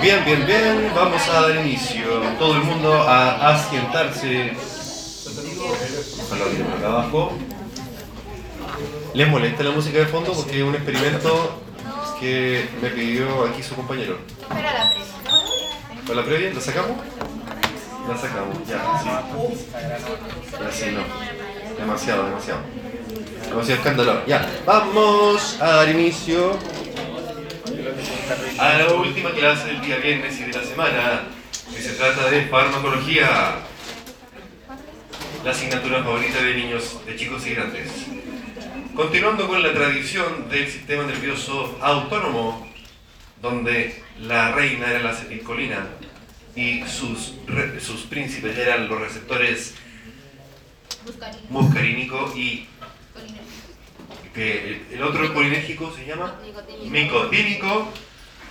Bien, bien, bien, vamos a dar inicio. Todo el mundo a asientarse. Ojalá acá abajo. ¿Les molesta la música de fondo? Porque es un experimento que me pidió aquí su compañero. La previa. ¿Para la previa? ¿La sacamos? La sacamos, ya, sí. Ya sí, no. Demasiado, demasiado. Demasiado escándalo. Ya, vamos a dar inicio a la última clase del día viernes y de la semana, que se trata de farmacología. La asignatura favorita de niños, de chicos y grandes. Continuando con la tradición del sistema nervioso autónomo, donde la reina era la acetilcolina y sus, sus príncipes eran los receptores muscarínico y. que el- otro colinérgico se llama Nicotínico. micotínico.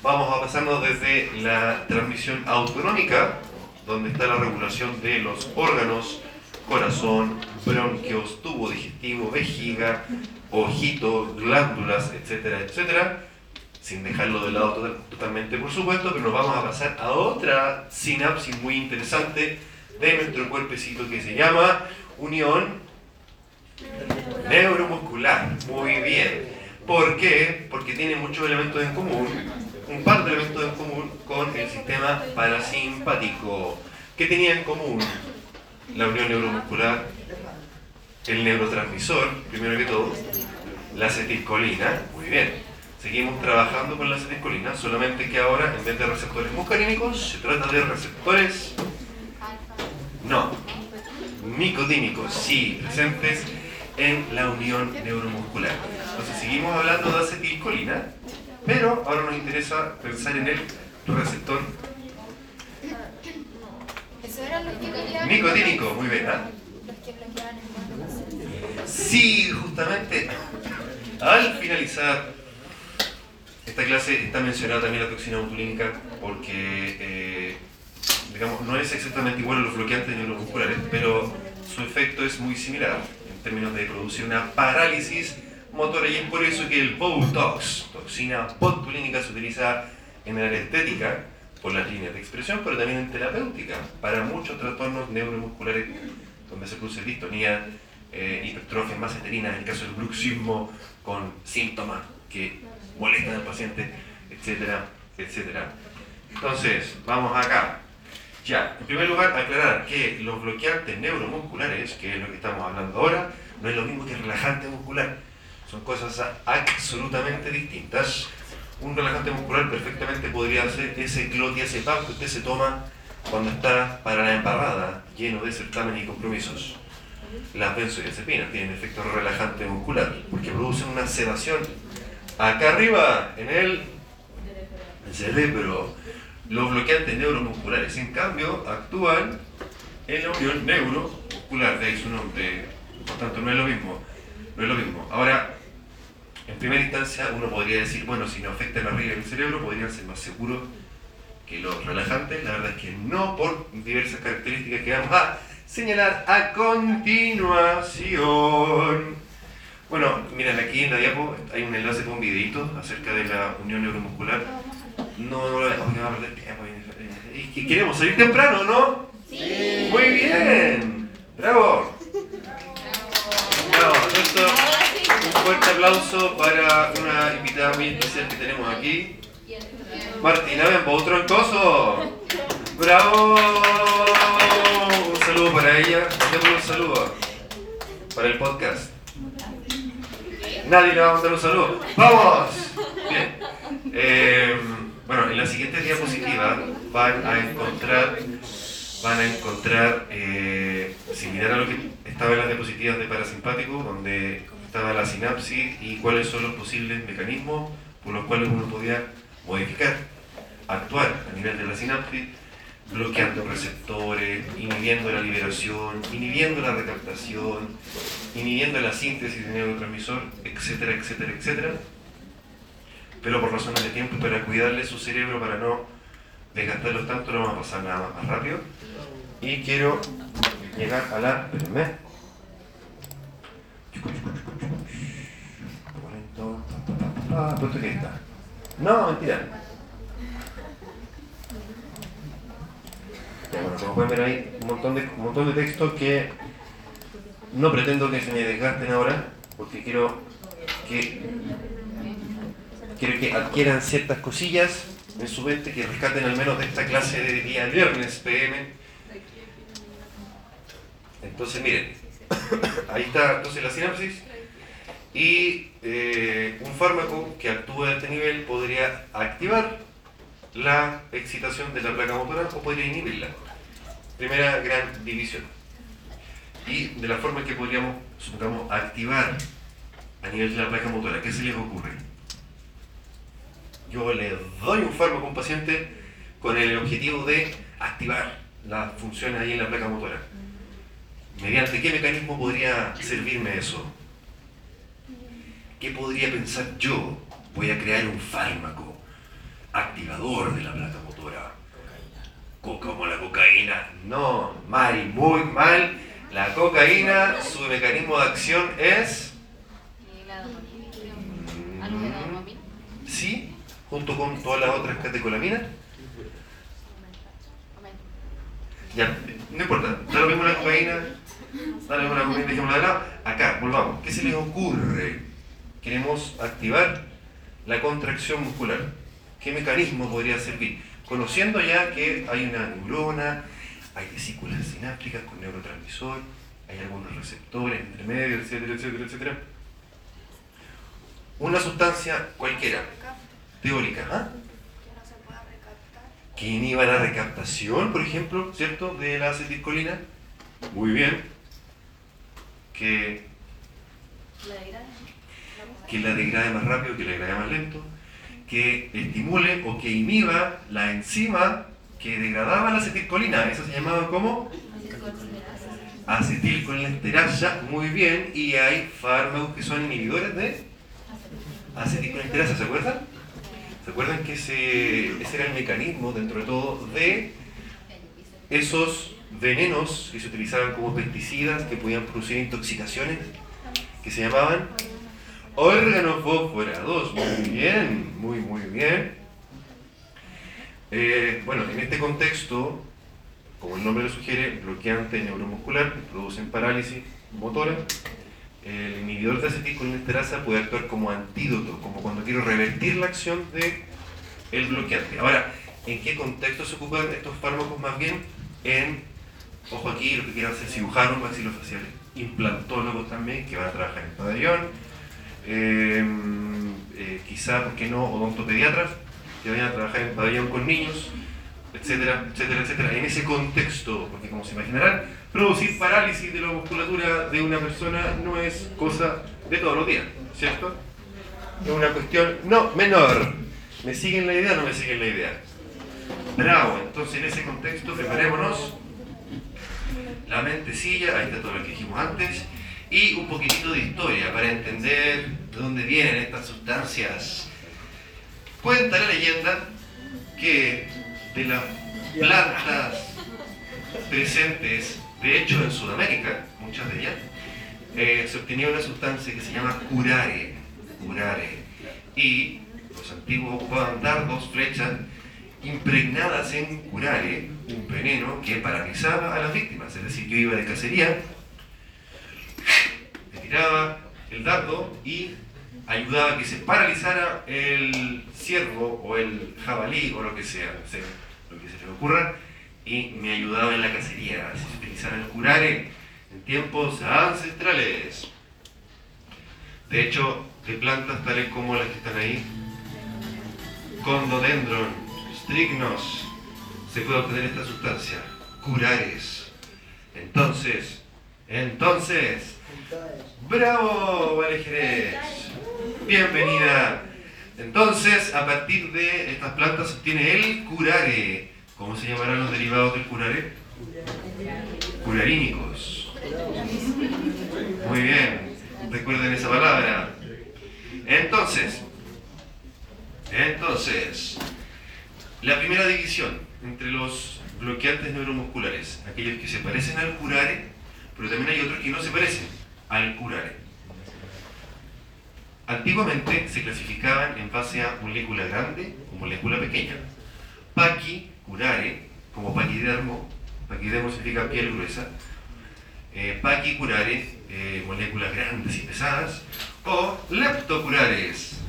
Vamos a pasarnos desde la transmisión autonómica, donde está la regulación de los órganos, corazón, bronquios, tubo digestivo, vejiga, ojito, glándulas, etcétera, etcétera, sin dejarlo de lado total- totalmente, por supuesto, pero nos vamos a pasar a otra sinapsis muy interesante de nuestro cuerpecito que se llama unión neuromuscular. Muy bien. ¿Por qué? Porque tiene muchos elementos en común, un par de elementos en común con el sistema parasimpático. ¿Qué tenía en común la unión neuromuscular? El neurotransmisor, primero que todo, la acetilcolina. Muy bien. Seguimos trabajando con la acetilcolina, solamente que ahora en vez de receptores muscarínicos se trata de receptores no, micotínicos, sí, presentes en la unión neuromuscular. Entonces seguimos hablando de acetilcolina, pero ahora nos interesa pensar en el receptor micotínico, muy bien, ¿ah? Sí, justamente al finalizar esta clase está mencionada también la toxina botulínica porque, eh, digamos, no es exactamente igual a los bloqueantes neuromusculares, pero su efecto es muy similar términos de producir una parálisis motora y es por eso que el Botox, toxina botulínica, se utiliza en el área estética por las líneas de expresión, pero también en terapéutica para muchos trastornos neuromusculares donde se produce distonía, eh, hipertrofia maceterina, en el caso del bruxismo, con síntomas que molestan al paciente, etcétera, etcétera. Entonces, vamos acá. Ya, en primer lugar, aclarar que los bloqueantes neuromusculares, que es lo que estamos hablando ahora, no es lo mismo que relajante muscular. Son cosas absolutamente distintas. Un relajante muscular perfectamente podría ser ese clotiazepam que usted se toma cuando está para la embarrada, lleno de certámenes y compromisos. Las benzodiazepinas tienen efecto relajante muscular porque producen una sedación acá arriba en el cerebro. Los bloqueantes neuromusculares, en cambio, actúan en la unión neuromuscular, de ahí su nombre. Por tanto, no es lo mismo. No es lo mismo. Ahora, en primera instancia, uno podría decir, bueno, si no afectan arriba del cerebro, podrían ser más seguros que los relajantes. La verdad es que no, por diversas características que vamos a señalar a continuación. Bueno, miren aquí en la diapo hay un enlace con un videito acerca de la unión neuromuscular. No, no lo dejo porque va a perder tiempo. Y que queremos salir temprano, ¿no? Sí. Muy bien. Bravo. Bravo. Esto, un fuerte aplauso para una invitada muy especial que tenemos aquí. Martina Bembo, troncoso. Bravo. Un saludo para ella. Démosle un saludo para el podcast. Nadie le va a mandar un saludo. ¡Vamos! Bien. Eh, bueno, en la siguiente diapositiva van a encontrar, van a encontrar eh, similar a lo que estaba en las diapositivas de parasimpático, donde estaba la sinapsis y cuáles son los posibles mecanismos por los cuales uno podía modificar, actuar a nivel de la sinapsis, bloqueando receptores, inhibiendo la liberación, inhibiendo la recaptación, inhibiendo la síntesis de neurotransmisor, etcétera, etcétera, etcétera. Pero por razones de tiempo para cuidarle su cerebro, para no desgastarlos tanto, lo vamos a pasar nada más rápido. Y quiero llegar a la... Espérenme. Que está. No, mentira. Bueno, como pueden ver ahí, un montón de, un montón de textos que no pretendo que se me desgasten ahora, porque quiero que, quiero que adquieran ciertas cosillas en su mente, que rescaten al menos de esta clase de día viernes PM. Entonces, miren, ahí está entonces la sinapsis. Y eh, un fármaco que actúa a este nivel podría activar la excitación de la placa motora o podría inhibirla. Primera gran división. Y de la forma que podríamos, supongamos, activar a nivel de la placa motora, ¿qué se les ocurre? Yo le doy un fármaco a un paciente con el objetivo de activar las funciones ahí en la placa motora. ¿Mediante qué mecanismo podría servirme eso? ¿Qué podría pensar yo? Voy a crear un fármaco activador de la placa motora. Como la cocaína. No, mal, muy mal. La cocaína, su mecanismo de acción es... Mm, sí, junto con todas las otras catecolaminas. Ya, no importa, da lo mismo la cocaína, da lo mismo la cocaína, dejémosla de lado. Acá, volvamos. ¿Qué se les ocurre? Queremos activar la contracción muscular. ¿Qué mecanismo podría servir? Conociendo ya que hay una neurona, hay vesículas sinápticas con neurotransmisor, hay algunos receptores entre medio, etcétera, etcétera, etcétera. Una sustancia cualquiera, teórica, ¿ah? que inhiba la recaptación, por ejemplo, ¿cierto?, de la acetilcolina. Muy bien. Que, que la degrade más rápido, que la degrade más lento. Que estimule o que inhiba la enzima que degradaba la acetilcolina. Eso se llamaba como acetilcolinesterasa. Muy bien. Y hay fármacos que son inhibidores de acetilcolinesterasa. ¿Se acuerdan? ¿Se acuerdan que ese, ese era el mecanismo, dentro de todo, de esos venenos que se utilizaban como pesticidas que podían producir intoxicaciones que se llamaban organofosforados? Muy bien, muy, muy bien. Eh, bueno, en este contexto, como el nombre lo sugiere, bloqueante neuromuscular, producen parálisis motora. El inhibidor de acetilcolinesterasa puede actuar como antídoto, como cuando quiero revertir la acción de el bloqueante. Ahora, ¿en qué contexto se ocupan estos fármacos más bien? En, ojo aquí, lo que quieran hacer cirujanos maxilofaciales, implantólogos también, que van a trabajar en pabellón, eh, eh, quizá, ¿por qué no?, odontopediatras, que vayan a trabajar en pabellón con niños, etcétera, etcétera, etcétera. En ese contexto, porque como se imaginarán, producir parálisis de la musculatura de una persona no es cosa de todos los días, ¿cierto? Es una cuestión no menor. ¿Me siguen la idea o no me siguen la idea? Bravo, entonces en ese contexto preparémonos la mentecilla, ahí está todo lo que dijimos antes, y un poquitito de historia para entender de dónde vienen estas sustancias. Cuenta la leyenda que de las plantas presentes, de hecho en Sudamérica, muchas de ellas, eh, se obtenía una sustancia que se llama curare, curare, y los antiguos ocupaban dardos, flechas, impregnadas en curare, un veneno que paralizaba a las víctimas, es decir, yo iba de cacería, le tiraba el dardo y ayudaba a que se paralizara el ciervo o el jabalí o lo que sea, no sé, lo que se les ocurra, y me ayudaba en la cacería, así se utilizaba el curare en tiempos ancestrales. De hecho, de plantas tales como las que están ahí, condodendron, strignos, se puede obtener esta sustancia, curares. Entonces, entonces, bravo, Vale Jerez, bienvenida. Entonces, a partir de estas plantas se obtiene el curare. ¿Cómo se llamarán los derivados del curare? Curarínicos. Muy bien, recuerden esa palabra. Entonces, entonces, la primera división entre los bloqueantes neuromusculares, aquellos que se parecen al curare, pero también hay otros que no se parecen al curare. Antiguamente se clasificaban en base a molécula grande o molécula pequeña. Paqui, curare, como paquidermo, paquidemo significa piel gruesa, eh, paquicurare, eh, moléculas grandes y pesadas, o leptocurares.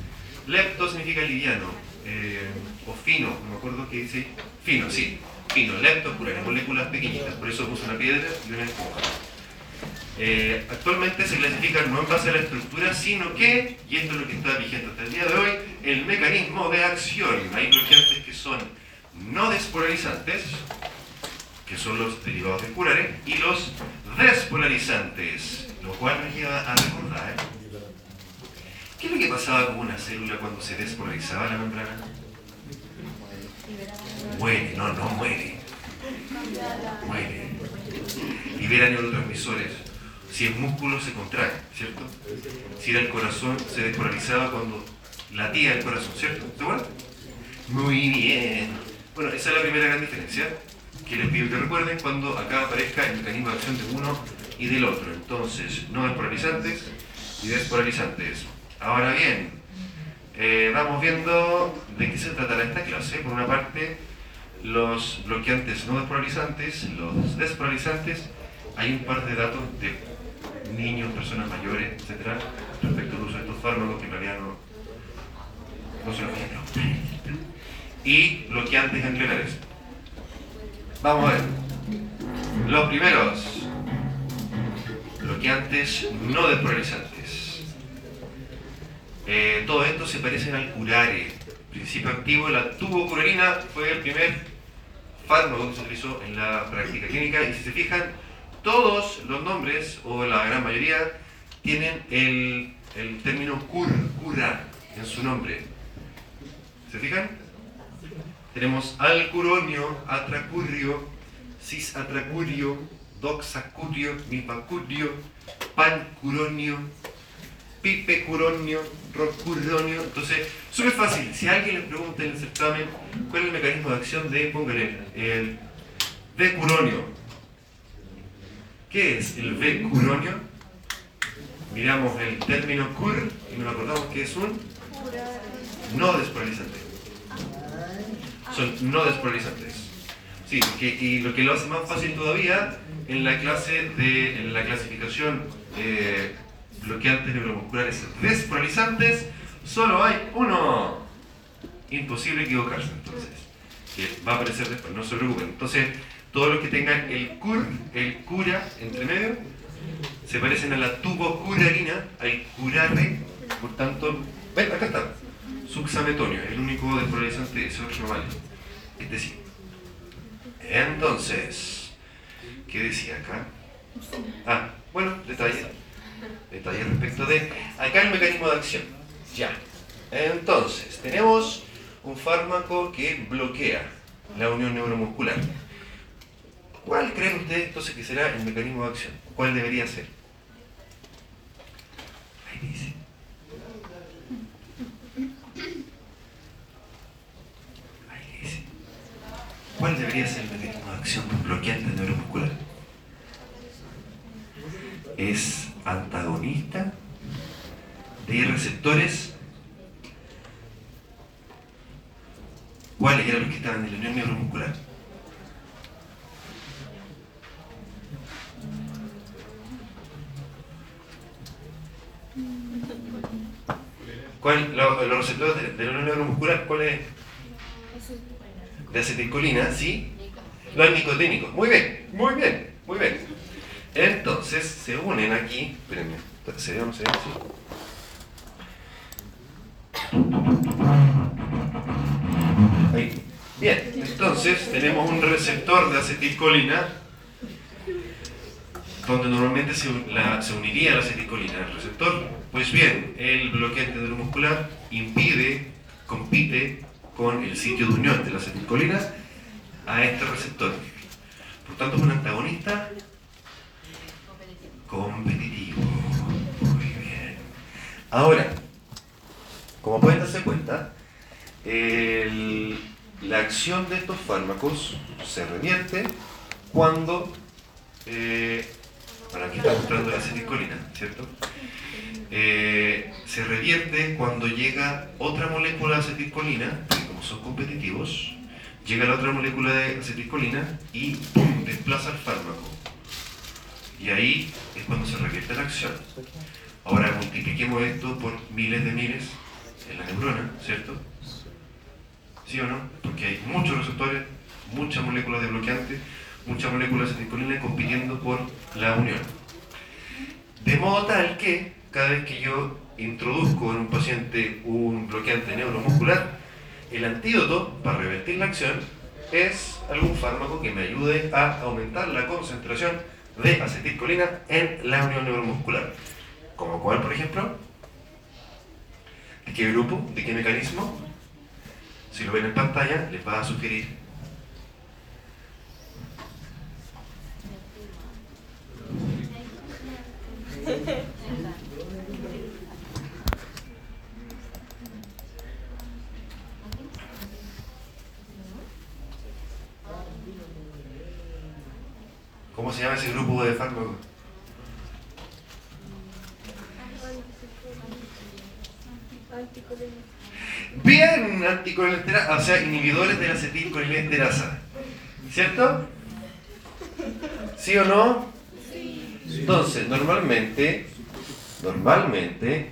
Lepto significa liviano, eh, o fino, no me acuerdo qué dice, fino, sí, fino, leptocurares, moléculas pequeñitas, por eso puse una piedra y una esponja. Eh, actualmente se clasifican no en base a la estructura, sino que, y esto es lo que está vigente hasta el día de hoy, el mecanismo de acción. Hay bloqueantes que son no despolarizantes, que son los derivados de curare, y los despolarizantes, lo cual nos lleva a recordar qué es lo que pasaba con una célula cuando se despolarizaba la membrana. Muere, no, no muere. Muere. Libera neurotransmisores. Si es músculo se contrae, ¿cierto? Si era el corazón se despolarizaba cuando latía el corazón, ¿cierto? ¿Te acuerdas? Muy bien. Bueno, esa es la primera gran diferencia que les pido que recuerden cuando acá aparezca el mecanismo de acción de uno y del otro. Entonces, no despolarizantes y despolarizantes. Ahora bien, eh, vamos viendo de qué se tratará esta clase. Por una parte, los bloqueantes no despolarizantes, los despolarizantes. Hay un par de datos de niños, personas mayores, etcétera, respecto al uso de estos fármacos que en realidad no, no se los voy a. Y bloqueantes ganglionares. Vamos a ver. Los primeros. Bloqueantes no despolarizantes. Eh, todo esto se parecen al curare. Principio activo, la tubocurarina fue el primer fármaco que se utilizó en la práctica clínica y si se fijan, todos los nombres, o la gran mayoría, tienen el, el término cur, curar en su nombre. ¿Se fijan? Tenemos alcuronio, atracurrio, cisatracurio, doxacurio, mipacurio, pancuronio, pipecuronio, rocuronio. Entonces, súper fácil. Si alguien les pregunta en el certamen cuál es el mecanismo de acción de, póngale, el decuronio. ¿Qué es el decuronio? Miramos el término cur y nos acordamos que es un no despolarizante son no despolarizantes. Sí, y lo que lo hace más fácil todavía en la clase de en la clasificación bloqueantes neuromusculares despolarizantes, solo hay uno. Imposible equivocarse entonces. Que va a aparecer después, no se preocupen. Entonces, todos los que tengan el cur, el cura entre medio, se parecen a la tubocurarina, al curare, por tanto, ven, acá está, suxametonio, el único ese otro no vale. Es decir, entonces, ¿qué decía acá? Ah, bueno, detalle. Detalle respecto de acá el mecanismo de acción. Ya. Entonces, tenemos un fármaco que bloquea la unión neuromuscular. ¿Cuál creen ustedes entonces que será el mecanismo de acción? ¿Cuál debería ser? Ahí dice. Ahí dice. ¿Cuál debería ser el mecanismo de acción bloqueante neuromuscular? Es antagonista de receptores. ¿Cuáles eran los que estaban en la unión neuromuscular? ¿Cuál, lo- los receptores de, de la unión neuromuscular, ¿cuál es? De acetilcolina, ¿sí? Los nicotínicos. Muy bien, muy bien, muy bien. Entonces se unen aquí. Espérenme, ¿se ve no se ve? Ahí. Bien, entonces tenemos un receptor de acetilcolina donde normalmente se, uniría la acetilcolina al receptor. Pues bien, el bloqueante neuromuscular impide, compite con el sitio de unión de la acetilcolina a este receptor. Por tanto, es un antagonista competitivo. Muy bien. Ahora, como pueden darse cuenta, la acción de estos fármacos se revierte cuando eh, bueno, aquí está mostrando la acetilcolina, ¿cierto? Eh, se revierte cuando llega otra molécula de acetilcolina, que como son competitivos, llega la otra molécula de acetilcolina y ¡pum! desplaza el fármaco. Y ahí es cuando se revierte la acción. Ahora multipliquemos esto por miles de miles en la neurona, ¿cierto? ¿Sí o no? Porque hay muchos receptores, muchas moléculas de bloqueantes, muchas moléculas acetilcolina compitiendo por la unión. De modo tal que cada vez que yo introduzco en un paciente un bloqueante neuromuscular, el antídoto para revertir la acción es algún fármaco que me ayude a aumentar la concentración de acetilcolina en la unión neuromuscular. ¿Como cuál, por ejemplo? ¿De qué grupo? ¿De qué mecanismo? Si lo ven en pantalla, les va a sugerir. ¿Cómo se llama ese grupo de fármacos? Bien, anticolinesterasa, o sea, inhibidores de la acetilcolinesterasa. ¿Cierto? ¿Sí o no? Entonces, normalmente, normalmente,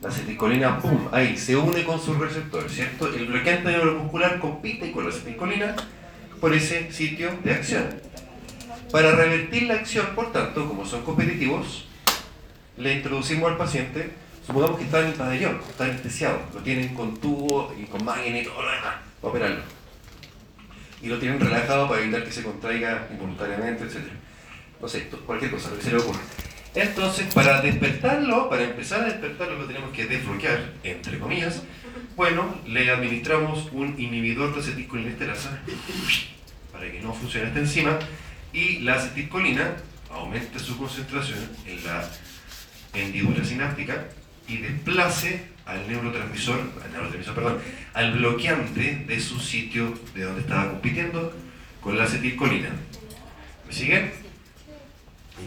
la acetilcolina, pum, ahí, se une con su receptor, ¿cierto? El bloqueante neuromuscular compite con la acetilcolina por ese sitio de acción. Para revertir la acción, por tanto, como son competitivos, le introducimos al paciente, supongamos que está en el pabellón, está anestesiado, lo tienen con tubo y con máquina y todo lo demás, para operarlo. Y lo tienen relajado para evitar que se contraiga involuntariamente, etc. No sé, cualquier cosa, lo que se le ocurra. Entonces, para despertarlo, para empezar a despertarlo, lo tenemos que desbloquear, entre comillas. Bueno, le administramos un inhibidor de acetilcolinesterasa para que no funcione esta enzima y la acetilcolina aumenta su concentración en la hendidura sináptica y desplace al neurotransmisor, al neurotransmisor, perdón, al bloqueante de su sitio de donde estaba compitiendo con la acetilcolina. ¿Me siguen?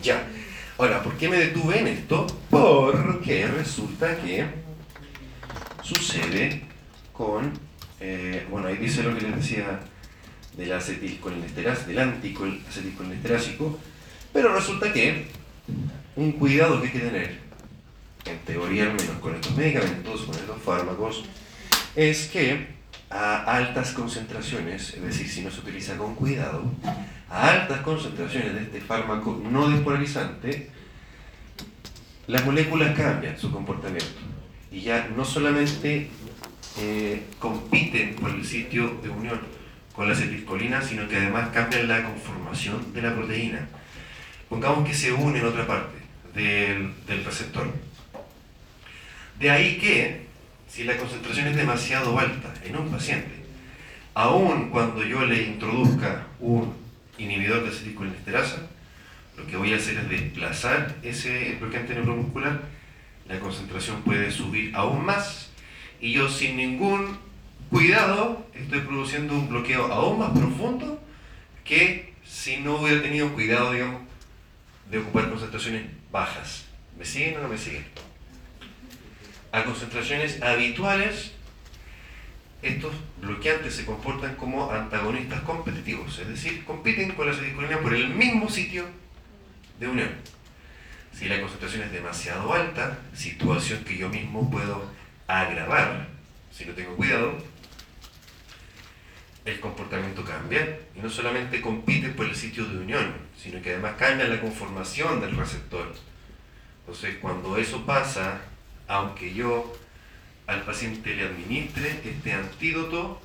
Ya. Ahora, ¿por qué me detuve en esto? Porque resulta que sucede con, eh, bueno, ahí dice lo que les decía del acetilcolinesterasa, del antiacetilcolinesterásico, pero resulta que un cuidado que hay que tener, en teoría al menos con estos medicamentos, con estos fármacos, es que a altas concentraciones, es decir, si no se utiliza con cuidado, a altas concentraciones de este fármaco no despolarizante, las moléculas cambian su comportamiento y ya no solamente eh, compiten por el sitio de unión con la acetilcolina, sino que además cambian la conformación de la proteína. Pongamos que se une en otra parte del, del receptor. De ahí que, si la concentración es demasiado alta en un paciente, aun cuando yo le introduzca un inhibidor de acetilcolinesterasa, lo que voy a hacer es desplazar ese bloqueante neuromuscular, la concentración puede subir aún más y yo sin ningún cuidado estoy produciendo un bloqueo aún más profundo que si no hubiera tenido cuidado, digamos, de ocupar concentraciones bajas. ¿Me siguen o no me siguen? A concentraciones habituales, estos bloqueantes se comportan como antagonistas competitivos, es decir, compiten con la acetilcolina por el mismo sitio de unión. Si la concentración es demasiado alta, situación que yo mismo puedo agravar si no tengo cuidado, el comportamiento cambia y no solamente compite por el sitio de unión, sino que además cambia la conformación del receptor. Entonces, cuando eso pasa, aunque yo al paciente le administre este antídoto,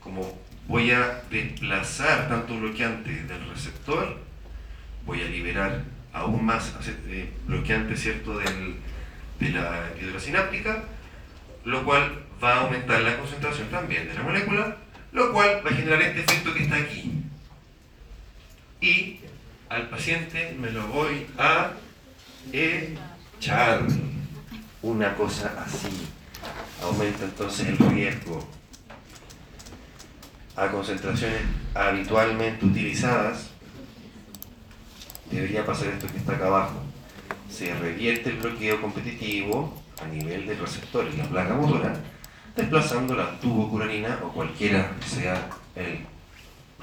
como voy a desplazar tanto bloqueante del receptor, voy a liberar aún más eh, bloqueante ¿cierto? Del, de la hidrosináptica, lo cual va a aumentar la concentración también de la molécula, lo cual va a generar este efecto que está aquí. Y al paciente me lo voy a echar. Una cosa así. Aumenta entonces el riesgo a concentraciones habitualmente utilizadas. Debería pasar esto que está acá abajo. Se revierte el bloqueo competitivo a nivel del receptor en la placa motora, desplazando la tubocurarina o cualquiera que sea el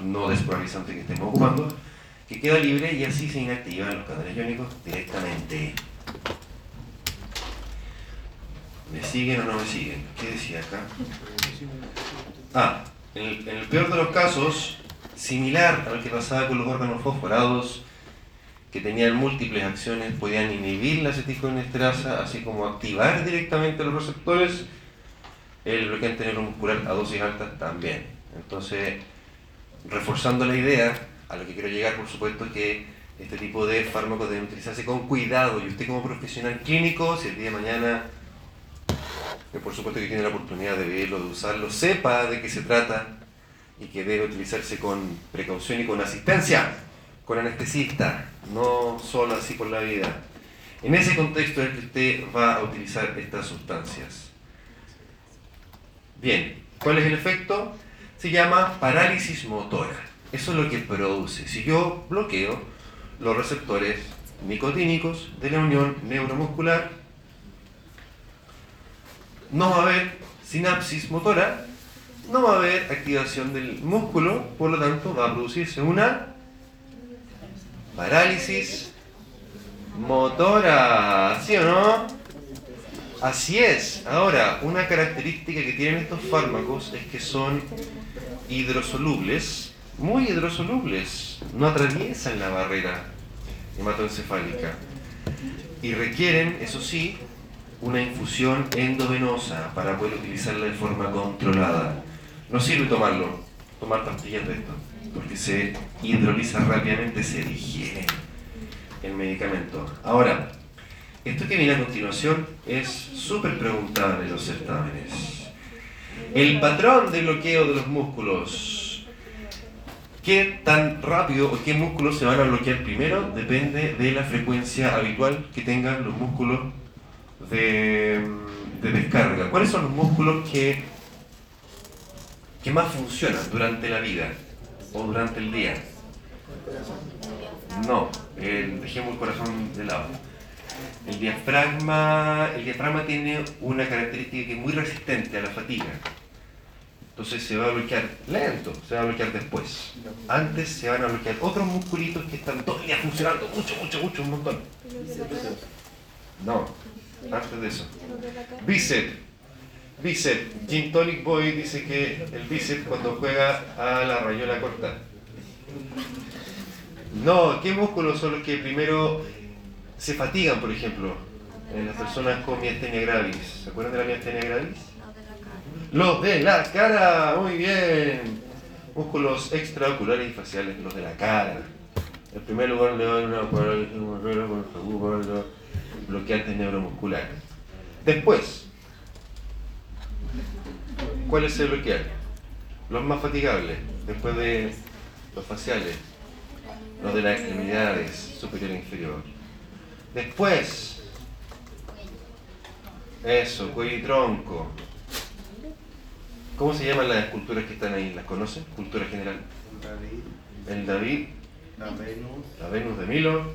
no despolarizante que estemos ocupando, que queda libre y así se inactivan los canales iónicos directamente. ¿Me siguen o no me siguen? ¿Qué decía acá? Ah, en el, peor de los casos, similar a lo que pasaba con los órganos fosforados, que tenían múltiples acciones, podían inhibir la aceticoinesterasa, así como activar directamente los receptores, el bloqueante neuromuscular a dosis altas también. Entonces, reforzando la idea, a lo que quiero llegar, por supuesto, que este tipo de fármacos deben utilizarse con cuidado y usted como profesional clínico, si el día de mañana, que por supuesto que tiene la oportunidad de verlo, de usarlo, sepa de qué se trata y que debe utilizarse con precaución y con asistencia, con anestesista, no solo así por la vida. En ese contexto es que usted va a utilizar estas sustancias. Bien, ¿cuál es el efecto? Se llama parálisis motora. Eso es lo que produce. Si yo bloqueo los receptores nicotínicos de la unión neuromuscular, no va a haber sinapsis motora, no va a haber activación del músculo, por lo tanto va a producirse una parálisis motora, ¿sí o no? Así es. Ahora, una característica que tienen estos fármacos es que son hidrosolubles, muy hidrosolubles, no atraviesan la barrera hematoencefálica y requieren, eso sí, una infusión endovenosa para poder utilizarla de forma controlada. No sirve tomarlo, tomar pastillas de esto, porque se hidroliza rápidamente, se digiere el medicamento. Ahora, esto que viene a continuación es súper preguntable en los certámenes. El patrón de bloqueo de los músculos. ¿Qué tan rápido o qué músculos se van a bloquear primero? Depende de la frecuencia habitual que tengan los músculos de, de descarga. ¿Cuáles son los músculos que, que más funcionan durante la vida o durante el día? No, el, dejemos el corazón de lado. El diafragma, el diafragma tiene una característica que es muy resistente a la fatiga. Entonces se va a bloquear lento, se va a bloquear después. Antes se van a bloquear otros musculitos que están todo el día funcionando mucho, mucho, mucho, un montón. No, antes de eso. Bíceps. Bíceps. Jim Tonic Boy dice que el bíceps cuando juega a la rayola corta. No, ¿qué músculos son los que primero se fatigan, por ejemplo, en las personas con miastenia gravis? ¿Se acuerdan de la miastenia gravis? Los de la cara, muy bien. Músculos extraoculares y faciales, los de la cara. En primer lugar le dan una bloqueante neuromuscular. Después, ¿cuál es el bloqueante? Los más fatigables, después de los faciales, los de las extremidades superior e inferior. Después, eso, cuello y tronco. ¿Cómo se llaman las esculturas que están ahí? ¿Las conocen? Cultura general. David, El David, la Venus, la Venus de Milo,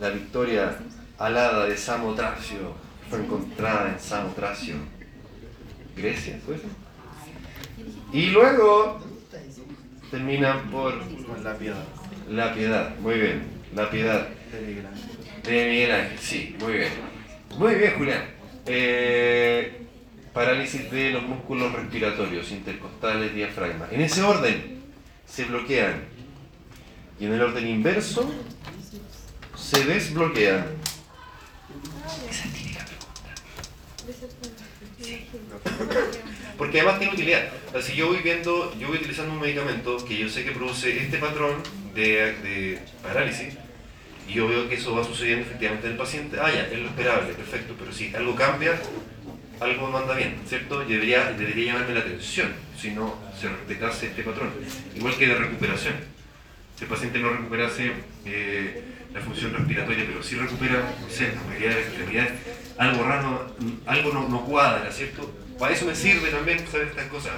la victoria alada de Samotracio, fue encontrada en Samotracio, Grecia, ¿fue eso? Y luego terminan por la piedad la piedad, muy bien, la piedad de Miguel Ángel, sí, muy bien. Muy bien, Julián. Eh, parálisis de los músculos respiratorios, intercostales, diafragma. En ese orden se bloquean. Y en el orden inverso se desbloquean. Esa es típica pregunta. Porque además tiene utilidad. Si yo voy viendo, yo voy utilizando un medicamento que yo sé que produce este patrón de, de parálisis, y yo veo que eso va sucediendo efectivamente en el paciente, ah, ya, es lo esperable, perfecto, pero si algo cambia, algo no anda bien, ¿cierto? Debería, debería llamarme la atención si no se respetase este patrón. Igual que de recuperación. Si el paciente no recuperase eh, la función respiratoria, pero sí recupera, no sé, la mayoría de las extremidades, algo raro, algo no, no cuadra, ¿cierto? Para eso me sirve también saber estas cosas.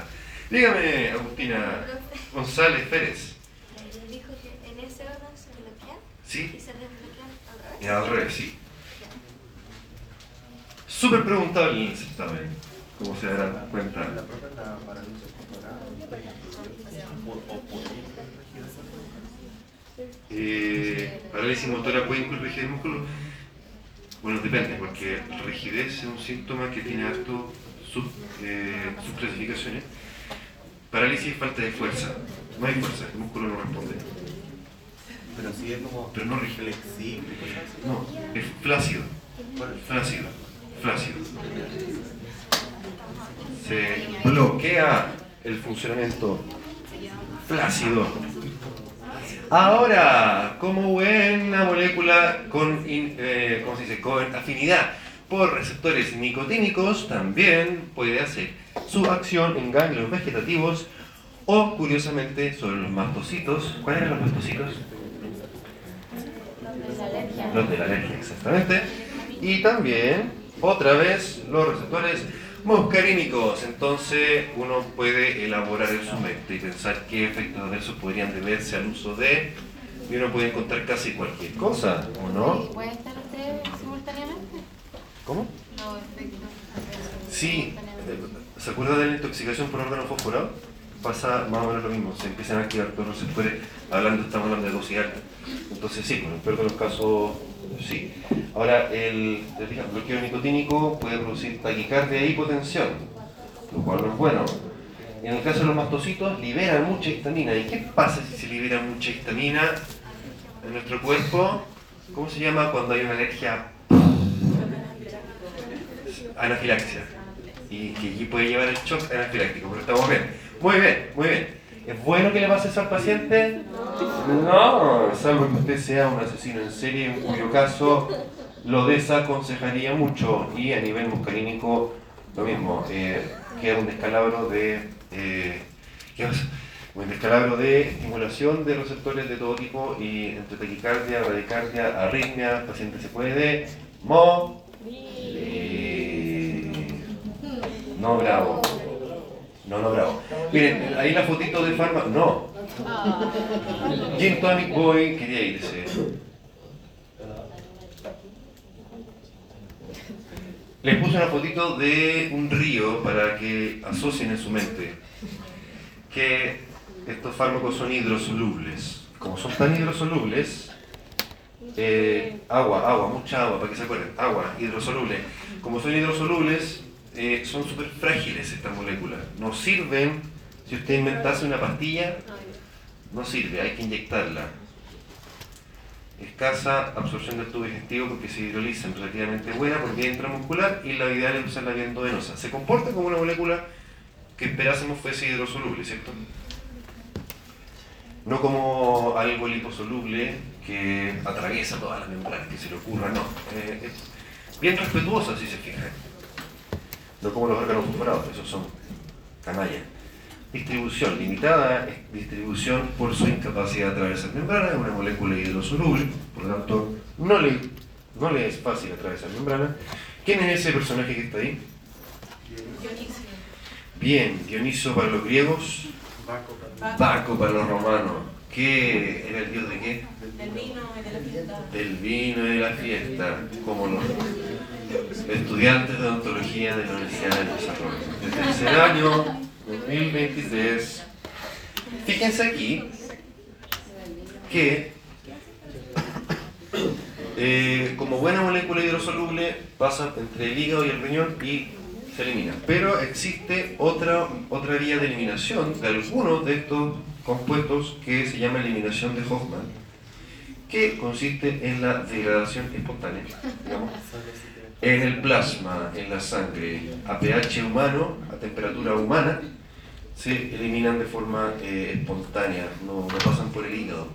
Dígame, Agustina González Pérez. Eh, Dijo que en ese orden se bloquean ¿Sí? y se desbloquean al revés. Y al revés, sí. Súper preguntable en el certamen, como se darán cuenta. La propia la Eh, parálisis motora puede incluir rigidez del músculo. Bueno, depende, porque rigidez es un síntoma que tiene harto sub, eh, subclasificaciones. Parálisis es falta de fuerza. No hay fuerza, el músculo no responde. Pero sí es como Pero no rígido. flexible así. No, es flácido. Flácido. Flácido. Se bloquea el funcionamiento flácido. Ahora, como buena molécula con, eh, ¿cómo se dice? con afinidad por receptores nicotínicos, también puede hacer su acción en ganglios vegetativos o, curiosamente, sobre los mastocitos. ¿Cuáles eran los mastocitos? Los de la alergia, exactamente. Y también, otra vez, los receptores muscarínicos. Entonces, uno puede elaborar en su mente y pensar qué efectos adversos podrían deberse al uso de. Y uno puede encontrar casi cualquier cosa, ¿o no? ¿Puede estar usted simultáneamente? ¿Cómo? No, efecto. Sí, eh, ¿se acuerda de la intoxicación por órgano fosforado? Pasa más o menos lo mismo, se empiezan a activar todos los receptores, hablando, estamos hablando de dosis alta. Entonces sí, el peor de los casos, sí. Ahora, el, bloqueo nicotínico puede producir taquicardia e hipotensión, lo cual no es bueno. En el caso de los mastocitos, liberan mucha histamina. ¿Y qué pasa si se libera mucha histamina en nuestro cuerpo? ¿Cómo se llama cuando hay una alergia anafilaxia. Y que allí puede llevar el shock anafiláctico, pero estamos bien. Muy bien, muy bien. ¿Es bueno que le pase eso al paciente? No, salvo que usted sea un asesino en serie, en cuyo caso lo desaconsejaría mucho. Y a nivel muscarínico, lo mismo. Eh, queda un descalabro de. Eh. Un descalabro de estimulación de receptores de todo tipo y entre taquicardia, radicardia, arritmia, el paciente se puede morir. No, bravo. No, no, bravo. Miren, ahí la fotito de farma. No. Gin Tonic Boy quería irse. Les puse una fotito de un río para que asocien en su mente que estos fármacos son hidrosolubles. Como son tan hidrosolubles, eh, agua, agua, mucha agua, para que se acuerden, agua, hidrosoluble. Como son hidrosolubles, eh, son súper frágiles estas moléculas. No sirven, si usted inventase una pastilla, no sirve, hay que inyectarla. Escasa absorción del tubo digestivo porque se hidroliza relativamente buena por vía intramuscular y la ideal es usarla vía endovenosa. Se comporta como una molécula que esperásemos fuese hidrosoluble, ¿cierto? No como algo liposoluble que atraviesa todas las membranas, que se le ocurra, no. Eh, es bien respetuosa si se fijan. No como los órganos fosforados, esos son canallas. Distribución limitada, es distribución por su incapacidad de atravesar membranas, es una molécula hidrosoluble, por lo tanto no le, no le es fácil atravesar membranas. ¿Quién es ese personaje que está ahí? Bien, Dioniso para los griegos, Baco para- Baco para los romanos. ¿Qué era el dios de qué? Del vino y de la fiesta. Del vino y de la fiesta, como los estudiantes de odontología de la Universidad del Desarrollo. De tercer año, 2023. Fíjense aquí que eh, como buena molécula hidrosoluble pasa entre el hígado y el riñón y se elimina. Pero existe otra, otra vía de eliminación de algunos de estos compuestos que se llama eliminación de Hoffman, que consiste en la degradación espontánea, en el plasma, en la sangre, a pH humano, a temperatura humana, se eliminan de forma eh, espontánea, no, no pasan por el hígado.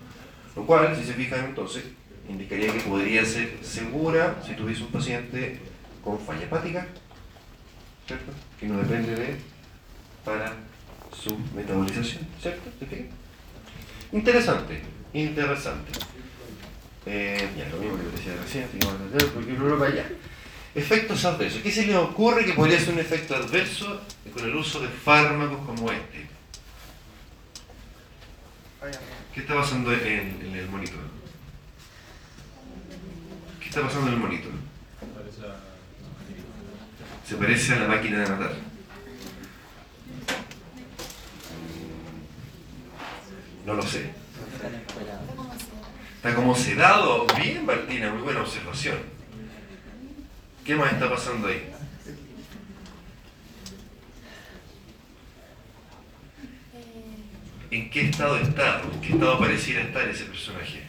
Lo cual, si se fijan entonces, indicaría que podría ser segura si tuviese un paciente con falla hepática, ¿cierto? Que no depende de para su metabolización, ¿cierto? ¿Se fijan? Interesante, interesante. Eh, ya, lo mismo que decía recién, así que vamos porque uno para allá. Efectos adversos. ¿Qué se le ocurre que podría ser un efecto adverso con el uso de fármacos como este? ¿Qué está pasando en, el monitor? ¿Qué está pasando en el monitor? Se parece a la máquina de matar. No lo sé. Está como sedado. Bien, Martina, muy buena observación. ¿Qué más está pasando ahí? ¿En qué estado está? ¿En qué estado pareciera estar ese personaje?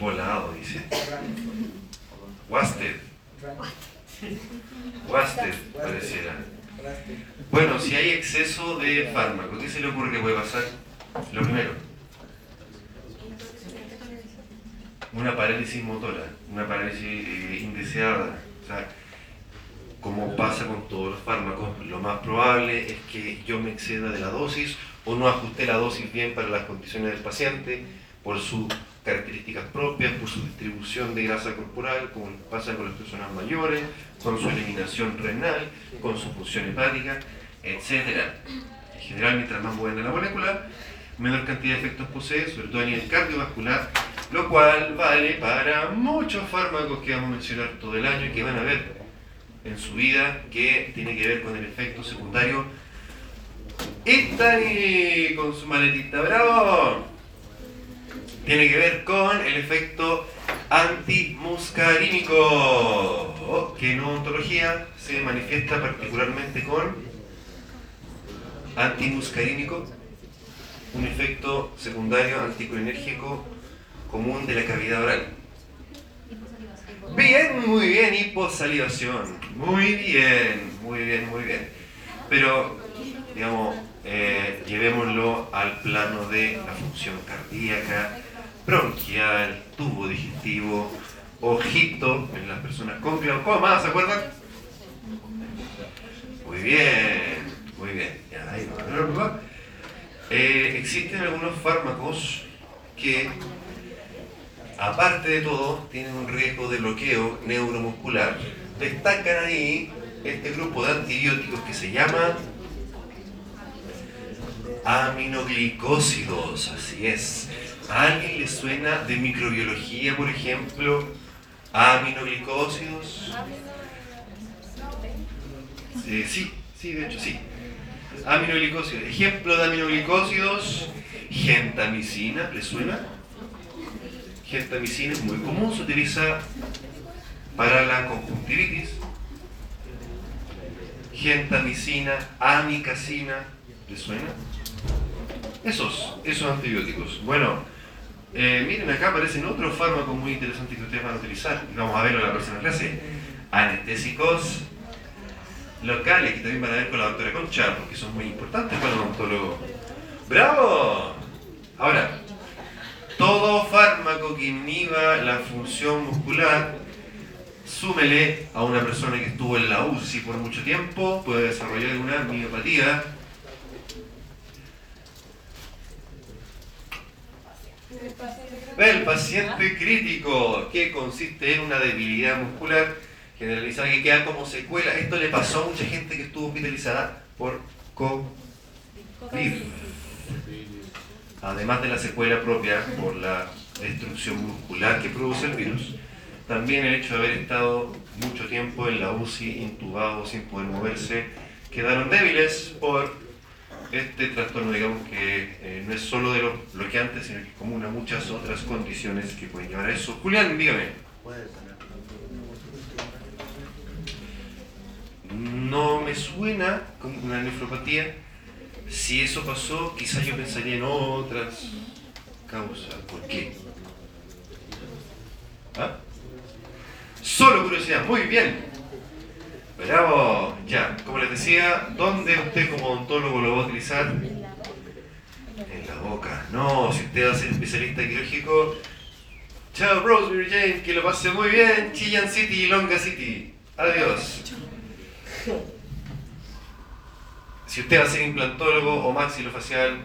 Volado, dice. Wasted. Wasted, pareciera. Bueno, si hay exceso de fármaco, ¿qué se le ocurre que puede pasar? Lo primero, una parálisis motora, una parálisis eh, indeseada. O sea, como pasa con todos los fármacos, lo más probable es que yo me exceda de la dosis o no ajuste la dosis bien para las condiciones del paciente por sus características propias, por su distribución de grasa corporal, como pasa con las personas mayores, con su eliminación renal, con su función hepática, etc. En general, mientras más buena la molécula, menor cantidad de efectos posee, sobre todo a nivel cardiovascular, lo cual vale para muchos fármacos que vamos a mencionar todo el año y que van a ver en su vida que tiene que ver con el efecto secundario. Están con su maletita, bravo. Tiene que ver con el efecto antimuscarínico, que en odontología se manifiesta particularmente con antimuscarínico, un efecto secundario anticolinérgico común de la cavidad oral. Bien, muy bien, hiposalivación. Muy bien, muy bien, muy bien. Pero, digamos, eh, llevémoslo al plano de la función cardíaca, bronquial, tubo digestivo, ojito en las personas con glaucoma, ¿se acuerdan? Muy bien, muy bien. Ya, ahí va. Eh, existen algunos fármacos que aparte de todo, tienen un riesgo de bloqueo neuromuscular. Destacan ahí este grupo de antibióticos que se llama aminoglicósidos, así es. ¿A alguien le suena de microbiología, por ejemplo, aminoglicósidos? Eh, sí, sí, de hecho sí. Aminoglicósidos. Ejemplo de aminoglicósidos, gentamicina, ¿le suena? Gentamicina es muy común, se utiliza para la conjuntivitis. Gentamicina, amicacina, ¿le suena? Esos, esos antibióticos. Bueno, eh, miren acá aparecen otros fármacos muy interesantes que ustedes van a utilizar. Vamos a verlo en la próxima clase. Anestésicos locales, que también van a ver con la doctora Concha, porque son muy importantes para el odontólogo. ¡Bravo! Ahora, todo fármaco que inhiba la función muscular, súmele a una persona que estuvo en la UCI por mucho tiempo, puede desarrollar una miopatía. El paciente crítico, que consiste en una debilidad muscular generalizada que queda como secuela. Esto le pasó a mucha gente que estuvo hospitalizada por COVID además de la secuela propia por la destrucción muscular que produce el virus, también el hecho de haber estado mucho tiempo en la UCI, intubado, sin poder moverse, quedaron débiles por este trastorno, digamos que eh, no es solo de los bloqueantes, sino que es común a muchas otras condiciones que pueden llevar a eso. Julián, dígame. No me suena como una nefropatía si eso pasó, quizás yo pensaría en otras causas. ¿Por qué? ¿Ah? Solo curiosidad, muy bien. Bravo, ya, como les decía, ¿dónde usted como odontólogo lo va a utilizar? En la boca. No, si usted va a ser especialista quirúrgico, chao Rosemary Jane, que lo pase muy bien, Chillan City y Longa City. Adiós. Si usted va a ser implantólogo o maxilofacial,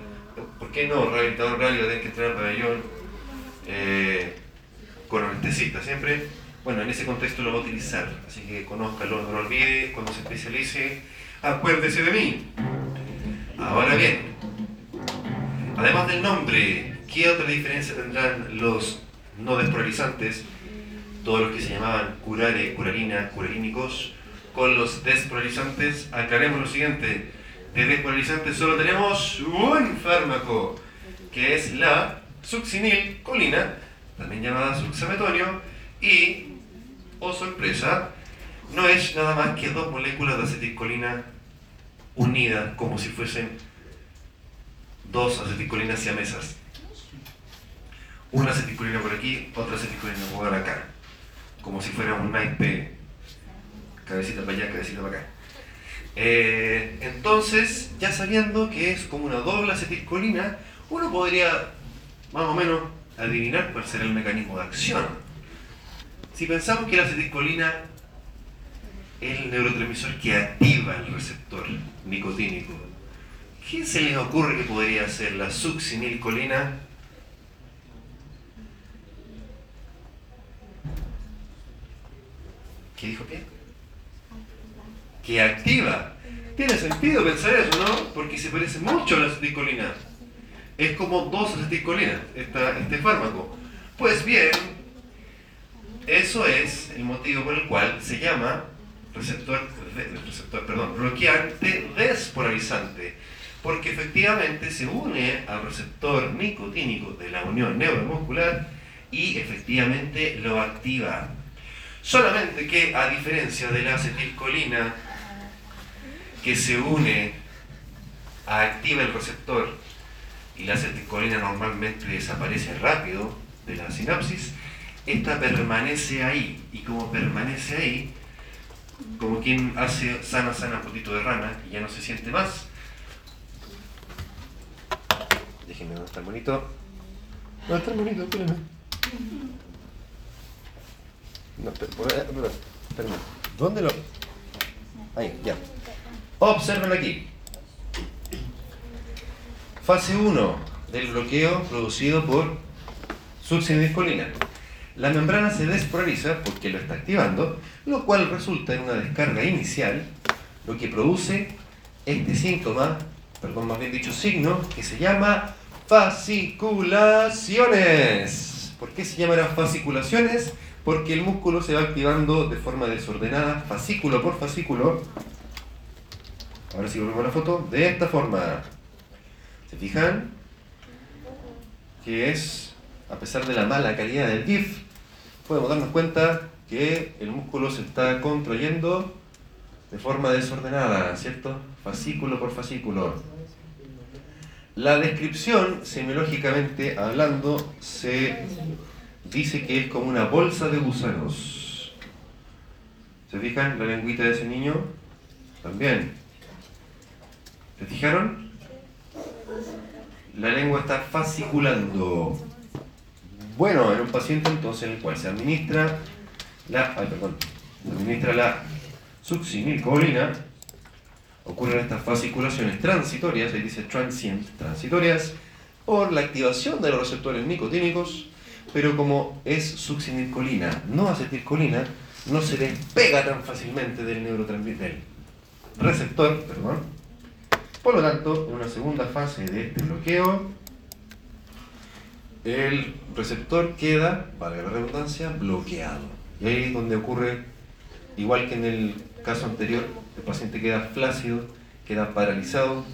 ¿por qué no? Rehabilitador a tener que entrar al pabellón eh, con anestesista siempre. Bueno, en ese contexto lo va a utilizar, así que conózcalo, no lo olvide, cuando se especialice, acuérdese de mí. Ahora bien, además del nombre, ¿qué otra diferencia tendrán los no despolarizantes, todos los que se llamaban curare, curarina, curalínicos, con los despolarizantes? Aclaremos lo siguiente De despolarizante solo tenemos un fármaco, que es la succinilcolina, también llamada succemetonio, y, oh sorpresa, no es nada más que dos moléculas de acetilcolina unidas como si fuesen dos acetilcolinas siamesas. Una acetilcolina por aquí, otra acetilcolina por acá. Como si fuera un naipe. Cabecita para allá, cabecita para acá. Eh, entonces, ya sabiendo que es como una doble acetilcolina, uno podría más o menos adivinar cuál será el mecanismo de acción. Si pensamos que la acetilcolina es el neurotransmisor que activa el receptor nicotínico, ¿qué se les ocurre que podría ser la succinilcolina? ¿Qué dijo qué? Que activa. Tiene sentido pensar eso, ¿no? Porque se parece mucho a la acetilcolina. Es como dos acetilcolinas, esta, este fármaco. Pues bien, eso es el motivo por el cual se llama receptor, receptor perdón, bloqueante despolarizante, porque efectivamente se une al receptor nicotínico de la unión neuromuscular y efectivamente lo activa. Solamente que a diferencia de la acetilcolina que se une activa el receptor y la acetilcolina normalmente desaparece rápido de la sinapsis, esta permanece ahí y como permanece ahí, como quien hace sana sana potito de rana y ya no se siente más. Déjenme dónde está el monito. ¿Dónde está el monito? Espérenme. No, espera, espera, espérame. ¿Dónde lo...? Ahí, ya. Observen aquí. Fase 1 del bloqueo producido por succinilcolina. La membrana se despolariza porque lo está activando, lo cual resulta en una descarga inicial, lo que produce este síntoma, perdón, más bien dicho signo, que se llama fasciculaciones. ¿Por qué se llamará fasciculaciones? Porque el músculo se va activando de forma desordenada, fascículo por fascículo. Ahora sí volvemos a la foto, de esta forma. ¿Se fijan? Que es, a pesar de la mala calidad del GIF, podemos darnos cuenta que el músculo se está contrayendo de forma desordenada, ¿cierto? Fascículo por fascículo. La descripción, semiológicamente hablando, se dice que es como una bolsa de gusanos. ¿Se fijan? La lengüita de ese niño también. ¿Se fijaron? La lengua está fasciculando. Bueno, en un paciente entonces en el cual se administra la, ay, perdón, se administra la succinilcolina, ocurren estas fasciculaciones transitorias, ahí dice transient, transitorias, por la activación de los receptores nicotínicos, pero como es succinilcolina, no acetilcolina, no se despega tan fácilmente del neurotransmisor, receptor, perdón. Por lo tanto, en una segunda fase de este bloqueo, el receptor queda, valga la redundancia, bloqueado. Y ahí es donde ocurre, igual que en el caso anterior, el paciente queda flácido, queda paralizado.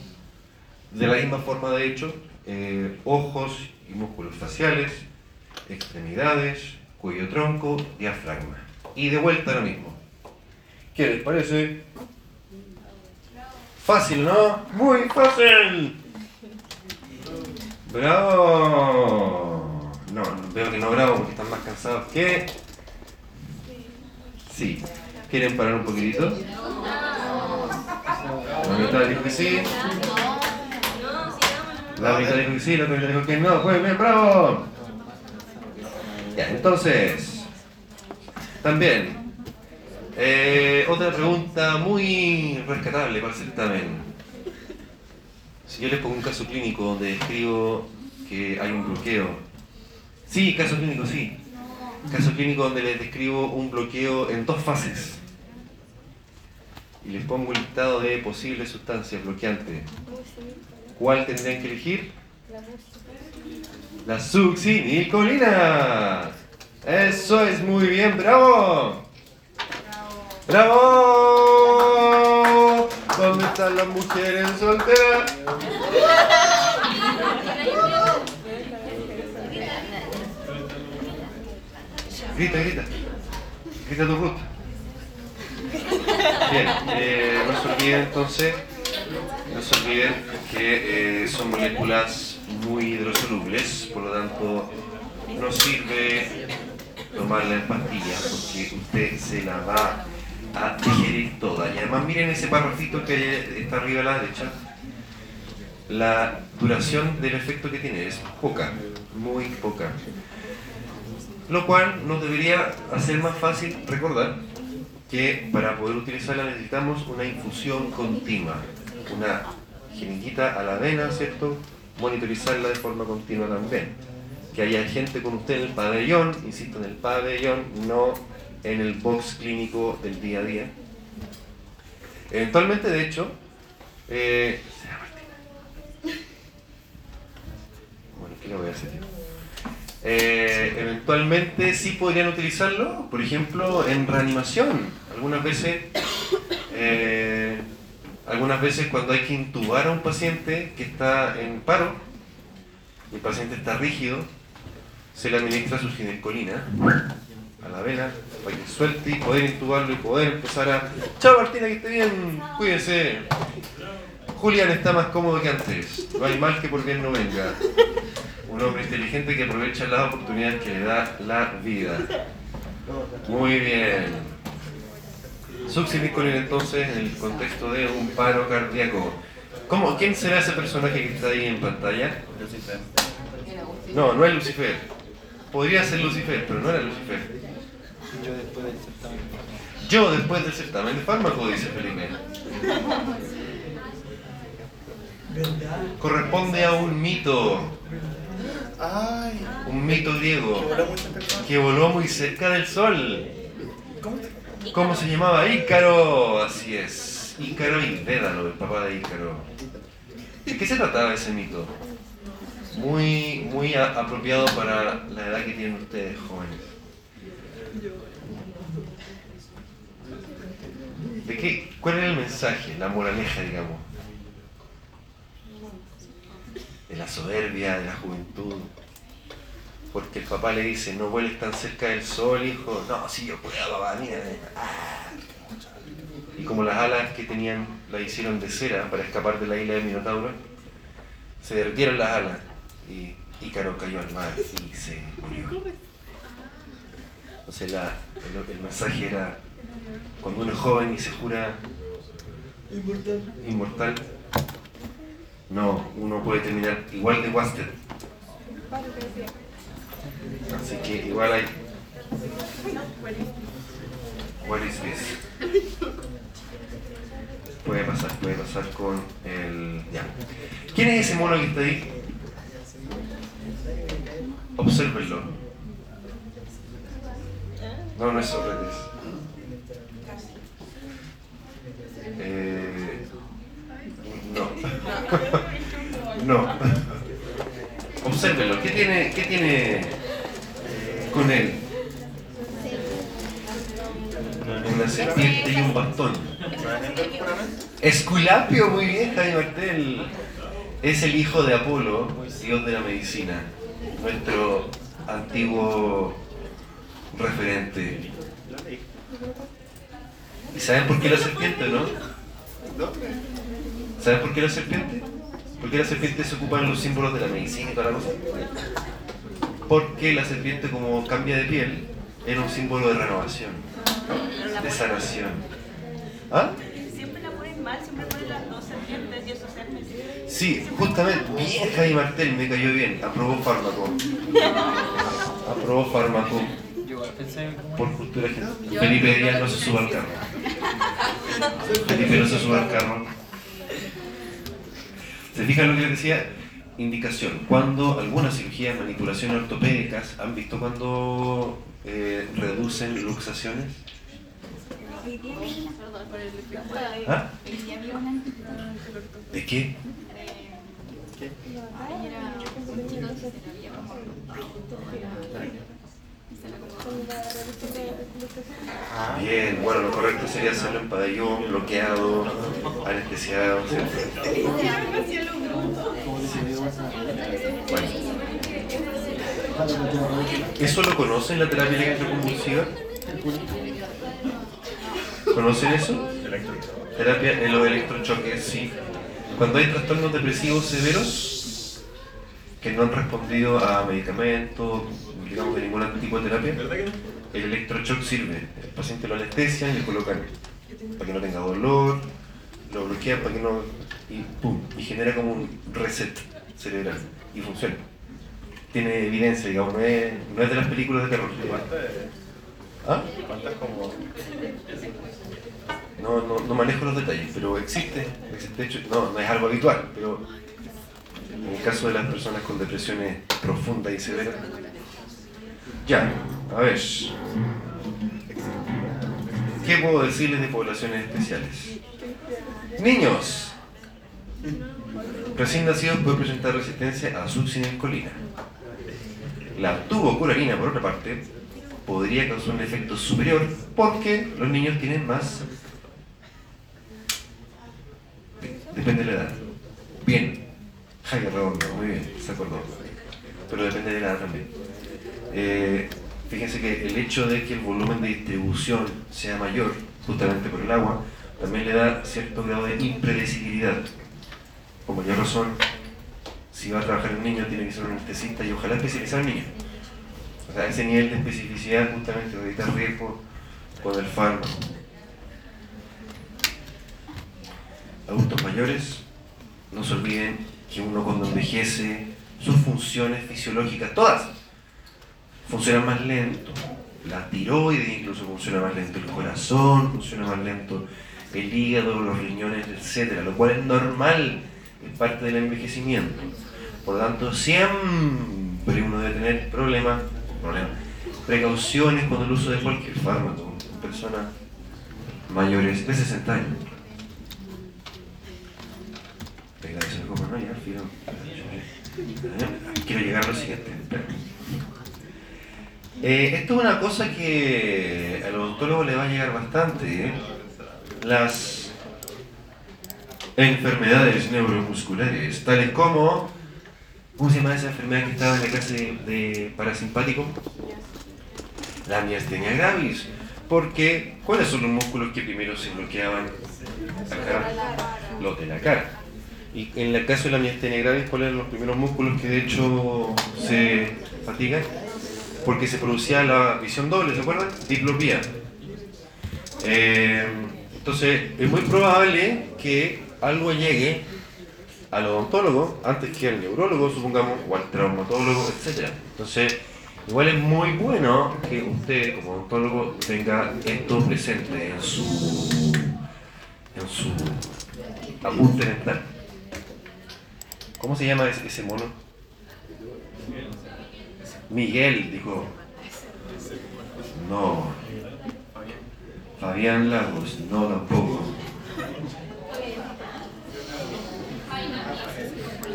De la misma forma, de hecho, eh, ojos y músculos faciales, extremidades, cuello tronco, diafragma. Y de vuelta lo mismo. ¿Qué les parece? Fácil, ¿no? Muy fácil. Bravo. No, veo que no bravo porque están más cansados que... Sí. ¿Quieren parar un poquitito? La mitad dijo que sí. La mitad dijo que sí, la mitad dijo que no. Pues bien, bravo. Ya, entonces... También, eh, otra pregunta muy rescatable para el certamen. Si yo les pongo un caso clínico donde describo que hay un bloqueo. Sí, caso clínico, sí. Caso clínico donde les describo un bloqueo en dos fases. Y les pongo un listado de posibles sustancias bloqueantes. ¿Cuál tendrían que elegir? La succinilcolina. Eso es muy bien, bravo. ¡Bravo! ¿Dónde están las mujeres solteras? Grita, grita. Grita tu Ruth. Bien, eh, no se olviden entonces, no se olviden que eh, son moléculas muy hidrosolubles, por lo tanto no sirve tomarla en pastillas porque usted se la va a digerir toda. Y además miren ese parrafito que está arriba a la derecha. La duración del efecto que tiene es poca, muy poca. Lo cual nos debería hacer más fácil recordar que para poder utilizarla necesitamos una infusión continua, una jeringuita a la vena, ¿cierto? Monitorizarla de forma continua también. Que haya gente con usted en el pabellón, insisto, en el pabellón, no en el box clínico del día a día. Eventualmente, de hecho, eh, bueno, ¿qué le voy a hacer? Eh, eventualmente sí podrían utilizarlo, por ejemplo, en reanimación. Algunas veces, eh, algunas veces cuando hay que intubar a un paciente que está en paro y el paciente está rígido, se le administra su ginecolina a la vena para que suelte y poder intubarlo y poder empezar a... Chao Martina, que esté bien, cuídese. Julián está más cómodo que antes, no hay mal que por bien no venga. Un hombre inteligente que aprovecha las oportunidades que le da la vida. Muy bien. Succinicolina entonces en el contexto de un paro cardíaco. ¿Cómo? ¿Quién será ese personaje que está ahí en pantalla? Lucifer. No, no es Lucifer. Podría ser Lucifer, pero no era Lucifer. Yo después del certamen. Yo después del certamen de fármaco, dice Felipe. Corresponde a un mito, Ay, un mito griego, que voló muchas personas. que voló muy cerca del sol. ¿Cómo te- ¿Cómo se llamaba? Ícaro, así es. Ícaro y Dédalo, el papá de Ícaro. ¿De qué se trataba ese mito? Muy, muy apropiado para la edad que tienen ustedes, jóvenes. ¿De qué? ¿Cuál era el mensaje, la moraleja, digamos? De la soberbia, de la juventud. Porque el papá le dice, no vueles tan cerca del sol, hijo. No, si yo puedo, papá, mira. Ah. Y como las alas que tenían las hicieron de cera para escapar de la isla de Minotauro, se derritieron las alas y Ícaro cayó al mar y se murió. Entonces la- el, el mensaje era, cuando uno es joven y se jura inmortal, no, uno puede terminar igual de wasted. Así que igual hay... What is this? Puede pasar, puede pasar con el... Ya. ¿Quién es ese mono que está ahí? Obsérvenlo. No, no es Sócrates. Eh, no. no. Obsérvenlo. ¿Qué tiene, qué tiene con él? Una serpiente y un bastón. Esculapio, muy bien, Jaime Martel. Es el hijo de Apolo, dios de la medicina. Nuestro antiguo referente. ¿Y saben por qué la serpiente, no? ¿Saben por qué la serpiente? ¿Por qué la serpiente se ocupa en los símbolos de la medicina y toda la cosa? Porque la serpiente, como cambia de piel, era un símbolo de renovación, de sanación. ¿Ah? Siempre la ponen mal, siempre ponen las dos serpientes y esos hermes. Sí, justamente, bien Jaime Martel, me cayó bien, aprobó fármaco. Aprobó fármaco por cultura general. Felipe Díaz no se suba al carro. Felipe no se suba al carro. ¿Se fijan lo que les decía? Indicación. Cuando algunas cirugías, manipulaciones ortopédicas, ¿han visto cuando eh, reducen luxaciones? ¿Ah? ¿De qué? Ah, Bien, bueno, lo correcto sería hacerlo en pabellón, bloqueado, anestesiado, ¿cierto? Bueno. ¿Eso lo conocen, la terapia electroconvulsiva? ¿Conocen eso? Terapia en los electrochoques, sí. Cuando hay trastornos depresivos severos que no han respondido a medicamentos, digamos de ningún tipo de terapia, el electrochoc sirve. El paciente lo anestesian, le colocan para que no tenga dolor, lo bloquean para que no. y pum, y genera como un reset cerebral y funciona. Tiene evidencia, digamos, no es, no es de las películas de terror. ¿Cuántas? ¿Ah? ¿Cuántas como.? No, no, no manejo los detalles, pero existe, existe hecho, no, no es algo habitual, pero en el caso de las personas con depresiones profundas y severas. Ya, a ver. ¿Qué puedo decirles de poblaciones especiales? Niños. Recién nacidos pueden presentar resistencia a succinilcolina. La tubocularina, por otra parte, podría causar un efecto superior porque los niños tienen más Depende de la edad. Jaime Redondo, muy bien, se acordó. Pero depende de la edad también. Eh, fíjense que el hecho de que el volumen de distribución sea mayor, justamente por el agua, también le da cierto grado de impredecibilidad. Por mayor razón, si va a trabajar un niño, tiene que ser un anestesista y ojalá especializar en niños. O sea, ese nivel de especificidad justamente de evitar riesgo con el fármaco. adultos mayores, no se olviden que uno cuando envejece, sus funciones fisiológicas, todas, funcionan más lento. La tiroides incluso funciona más lento, el corazón funciona más lento, el hígado, los riñones, etcétera, lo cual es normal, es parte del envejecimiento. Por lo tanto, siempre uno debe tener problemas, problemas, precauciones con el uso de cualquier fármaco en personas mayores de 60 años. Quiero llegar a lo siguiente. Eh, esto es una cosa que al odontólogo le va a llegar bastante. ¿eh? Las enfermedades neuromusculares, tales como. ¿Cómo se llama esa enfermedad que estaba en la clase de parasimpático? La miastenia gravis. Porque, ¿cuáles son los músculos que primero se bloqueaban acá? Los de la cara. Y en el caso de la miastenia gravis, ¿cuáles eran los primeros músculos que de hecho se fatigan? Porque se producía la visión doble, ¿se acuerdan? Diplopía. Eh, entonces, es muy probable que algo llegue al odontólogo antes que al neurólogo, supongamos, o al traumatólogo, etc. Entonces, igual es muy bueno que usted, como odontólogo, tenga esto presente en su, en su apunte dental. ¿Cómo se llama ese, mono? Miguel, dijo. No. Fabián Lagos, no tampoco.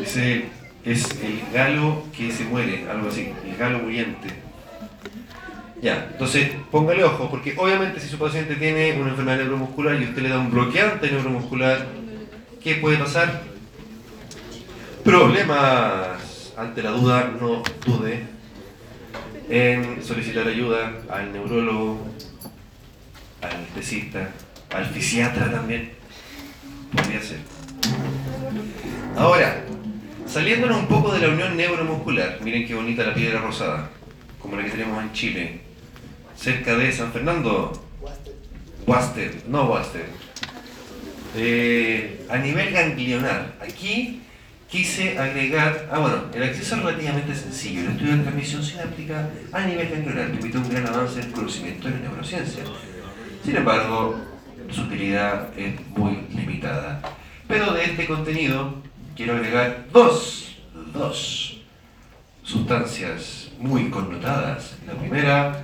Ese es el galo que se muere, algo así, el galo muriente. Ya, entonces póngale ojo, porque obviamente si su paciente tiene una enfermedad neuromuscular y usted le da un bloqueante neuromuscular, ¿qué puede pasar? Problemas. Ante la duda, no dude en solicitar ayuda al neurólogo, al anestesista, al fisiatra también. Podría ser. Ahora, saliéndonos un poco de la unión neuromuscular, miren qué bonita la piedra rosada, como la que tenemos en Chile, cerca de San Fernando. Waster, no Waster. Eh, a nivel ganglionar, aquí quise agregar, ah bueno, el acceso es relativamente sencillo, el estudio de transmisión sináptica a nivel ganglionar permite un gran avance en el conocimiento de la neurociencia. Sin embargo, su utilidad es muy limitada. Pero de este contenido quiero agregar dos, dos sustancias muy connotadas. La primera,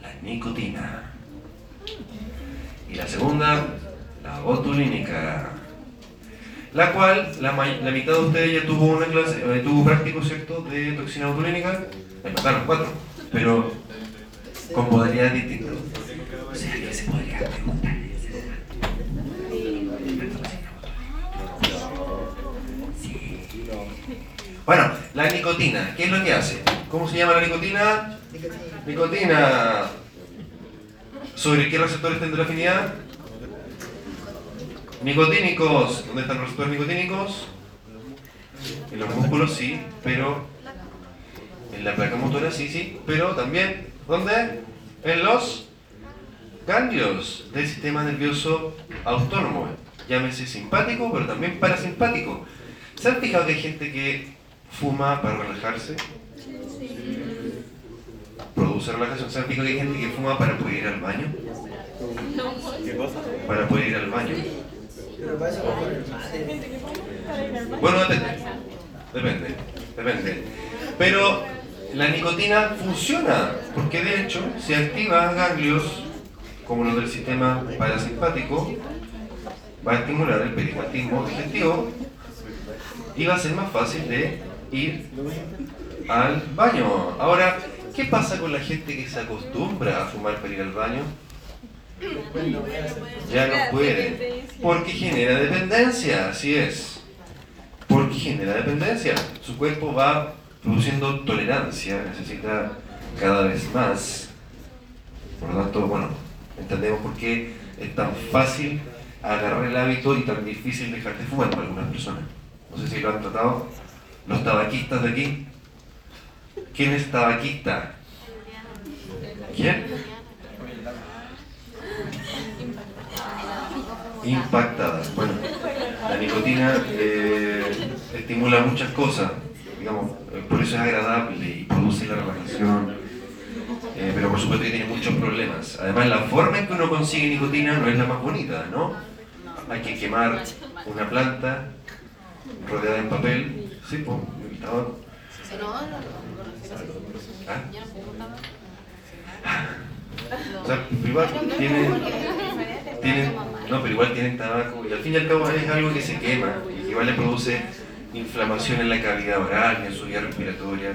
la nicotina. Y la segunda, la botulínica. La cual, la, mitad de ustedes ya tuvo una clase, eh, tuvo práctico, ¿cierto?, de toxina botulínica. Me mataron cuatro. Pero con modalidades distintas. O sea, que se podría preguntar. Bueno, la nicotina, ¿qué es lo que hace? ¿Cómo se llama la nicotina? Nicotina. ¿Sobre qué receptores tendrá afinidad? Nicotínicos. ¿Dónde están los receptores nicotínicos? En los músculos sí, pero en la placa motora sí, sí, pero también, ¿dónde? En los ganglios del sistema nervioso autónomo. Llámese simpático, pero también parasimpático. ¿Se han fijado que hay gente que fuma para relajarse? Produce relajación. ¿Se han fijado que hay gente que fuma para poder ir al baño? ¿Qué cosa? Para poder ir al baño. Bueno, depende. Depende. Depende. Pero la nicotina funciona, porque de hecho se activa ganglios como los del sistema parasimpático, va a estimular el pericuatismo digestivo y va a ser más fácil de ir al baño. Ahora, ¿qué pasa con la gente que se acostumbra a fumar para ir al baño? Ya no puede, porque genera dependencia, así es. Porque genera dependencia. Su cuerpo va produciendo tolerancia, necesita cada vez más. Por lo tanto, bueno, entendemos por qué es tan fácil agarrar el hábito y tan difícil dejar de fumar para algunas personas. No sé si lo han tratado. Los tabaquistas de aquí. ¿Quién es tabaquista? ¿Quién? Impactadas. Bueno, la nicotina eh, estimula muchas cosas, digamos, eh, por eso es agradable y produce la relajación, eh, pero por supuesto que tiene muchos problemas. Además, la forma en que uno consigue nicotina no es la más bonita, ¿no? Hay que quemar una planta rodeada en papel, sí, pues, el tabaco. ¿Ah? O sea, igual tienen, tienen, no, pero igual tienen tabaco y al fin y al cabo es algo que se quema y que igual le produce inflamación en la cavidad oral en su vía respiratoria.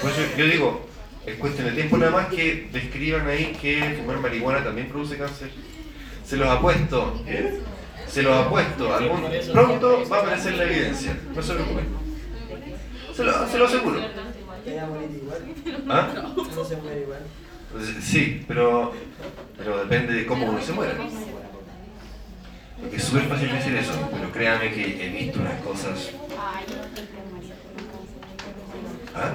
Por eso yo digo, es cuestión de tiempo nada más que describan ahí que fumar marihuana también produce cáncer. Se los apuesto, se los apuesto, algún, pronto va a aparecer la evidencia, no se preocupen. Se lo, se lo aseguro. ¿Ah? Sí, pero, pero depende de cómo uno se muera. Porque es súper fácil decir eso, pero créanme que he visto unas cosas. ¿Ah?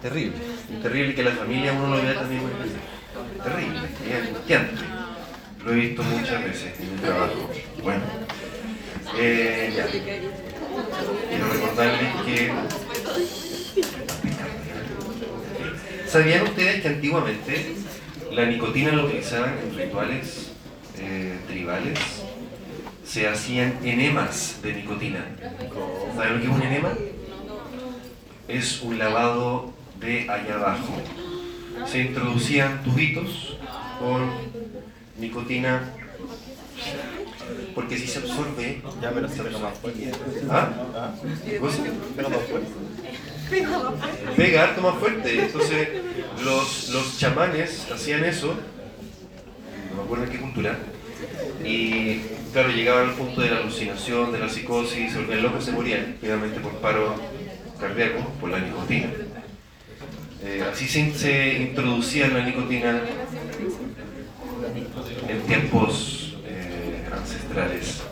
Terrible. Terrible que la familia uno lo vea también muchas veces. Terrible, es angustiante. Lo he visto muchas veces en mi trabajo. Bueno, eh, ya. Quiero recordarles que ¿Sabían ustedes que antiguamente la nicotina la utilizaban en rituales eh, tribales? Se hacían enemas de nicotina. ¿Saben lo que es un enema? Es un lavado de allá abajo. Se introducían tubitos con nicotina porque si se absorbe... Ya, pero se pega más fuerte. ¿Ah? ¿Ah? ¿Qué cosa? Pega harto más fuerte. Entonces, los, los chamanes hacían eso, no me acuerdo en qué cultura, y claro, llegaban al punto de la alucinación, de la psicosis, volvían locos, se morían, finalmente por paro cardíaco, por la nicotina. Eh, así se, se introducía la nicotina en tiempos eh, ancestrales.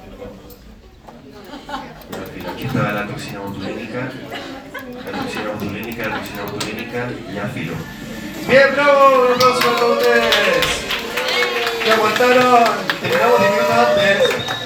Aquí estaba la toxina botulénica, la toxina botulénica, la toxina botulénica, ya filo. Bien, bravo, un aplauso para todos ustedes. Que aguantaron, terminamos 10 minutos antes.